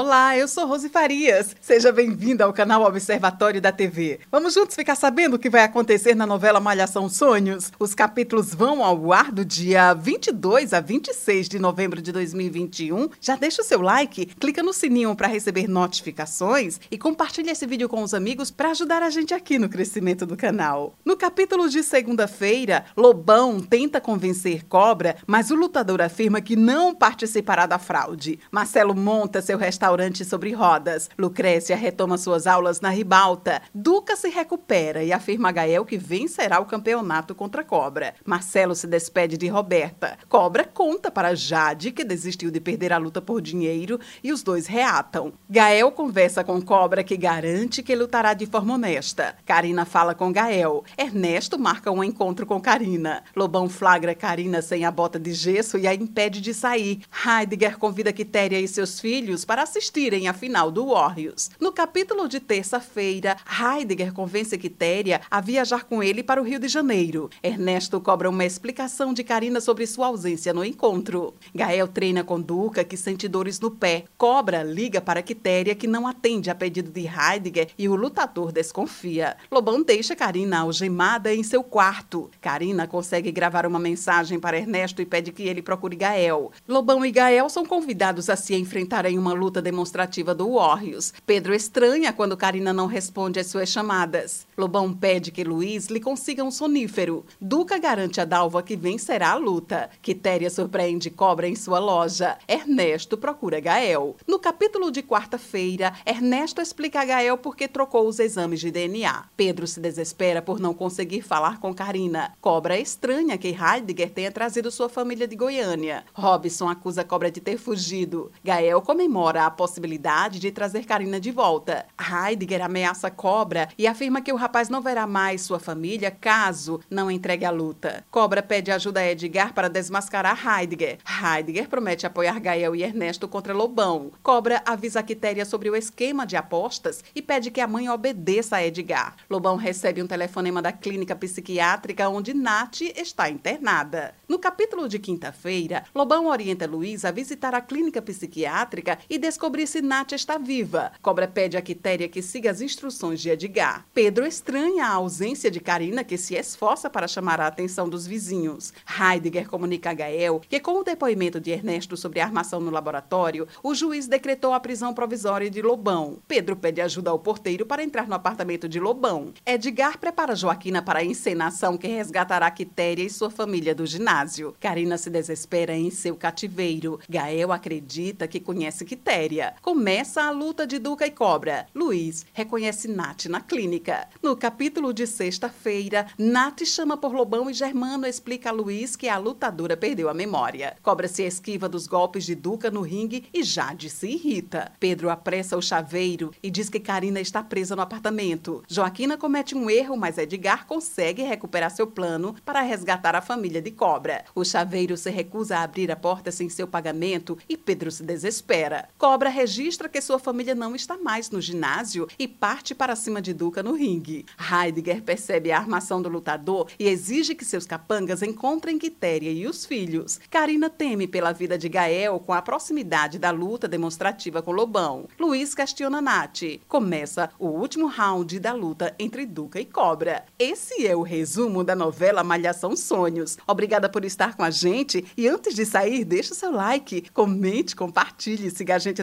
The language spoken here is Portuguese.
Olá, eu sou Rose Farias. Seja bem-vinda ao canal Observatório da TV. Vamos juntos ficar sabendo o que vai acontecer na novela Malhação Sonhos. Os capítulos vão ao ar do dia 22 a 26 de novembro de 2021. Já deixa o seu like, clica no sininho para receber notificações e compartilha esse vídeo com os amigos para ajudar a gente aqui no crescimento do canal. No capítulo de segunda-feira, Lobão tenta convencer Cobra, mas o lutador afirma que não participará da fraude. Marcelo monta seu restaurante restaurante sobre rodas. Lucrécia retoma suas aulas na ribalta. Duca se recupera e afirma a Gael que vencerá o campeonato contra Cobra. Marcelo se despede de Roberta. Cobra conta para Jade que desistiu de perder a luta por dinheiro e os dois reatam. Gael conversa com Cobra que garante que lutará de forma honesta. Karina fala com Gael. Ernesto marca um encontro com Karina. Lobão flagra Karina sem a bota de gesso e a impede de sair. Heidegger convida Quitéria e seus filhos para assistirem à final do Warriors. No capítulo de terça-feira, Heidegger convence Quitéria a viajar com ele para o Rio de Janeiro. Ernesto cobra uma explicação de Karina sobre sua ausência no encontro. Gael treina com Duca, que sente dores no pé. Cobra liga para Quitéria, que não atende a pedido de Heidegger e o lutador desconfia. Lobão deixa Karina algemada em seu quarto. Karina consegue gravar uma mensagem para Ernesto e pede que ele procure Gael. Lobão e Gael são convidados a se enfrentar em uma luta demonstrativa do Warriors. Pedro estranha quando Karina não responde às suas chamadas. Lobão pede que Luiz lhe consiga um sonífero. Duca garante a Dalva que vencerá a luta. Quitéria surpreende Cobra em sua loja. Ernesto procura Gael. No capítulo de quarta-feira, Ernesto explica a Gael por que trocou os exames de DNA. Pedro se desespera por não conseguir falar com Karina. Cobra estranha que Heidegger tenha trazido sua família de Goiânia. Robson acusa Cobra de ter fugido. Gael comemora a possibilidade de trazer Karina de volta. Heidegger ameaça Cobra e afirma que o rapaz não verá mais sua família caso não entregue a luta. Cobra pede ajuda a Edgar para desmascarar Heidegger. Heidegger promete apoiar Gael e Ernesto contra Lobão. Cobra avisa Quitéria sobre o esquema de apostas e pede que a mãe obedeça a Edgar. Lobão recebe um telefonema da clínica psiquiátrica onde Nath está internada. No capítulo de quinta-feira, Lobão orienta Luiz a visitar a clínica psiquiátrica e descobrir se Nath está viva. Cobra pede a Quitéria que siga as instruções de Edgar. Pedro estranha a ausência de Karina, que se esforça para chamar a atenção dos vizinhos. Heidegger comunica a Gael que, com o depoimento de Ernesto sobre a armação no laboratório, o juiz decretou a prisão provisória de Lobão. Pedro pede ajuda ao porteiro para entrar no apartamento de Lobão. Edgar prepara Joaquina para a encenação que resgatará Quitéria e sua família do ginásio. Karina se desespera em seu cativeiro. Gael acredita que conhece Quitéria Começa a luta de Duca e Cobra. Luiz reconhece Nath na clínica. No capítulo de sexta-feira, Nath chama por Lobão e Germano explica a Luiz que a lutadora perdeu a memória. Cobra se esquiva dos golpes de Duca no ringue e Jade se irrita. Pedro apressa o chaveiro e diz que Karina está presa no apartamento. Joaquina comete um erro, mas Edgar consegue recuperar seu plano para resgatar a família de Cobra. O chaveiro se recusa a abrir a porta sem seu pagamento e Pedro se desespera. Cobra registra que sua família não está mais no ginásio e parte para cima de Duca no ringue. Heidegger percebe a armação do lutador e exige que seus capangas encontrem Quitéria e os filhos. Karina teme pela vida de Gael com a proximidade da luta demonstrativa com Lobão. Luiz questiona Nath. Começa o último round da luta entre Duca e Cobra. Esse é o resumo da novela Malhação Sonhos. Obrigada por estar com a gente e antes de sair, deixa o seu like, comente, compartilhe, siga a gente gente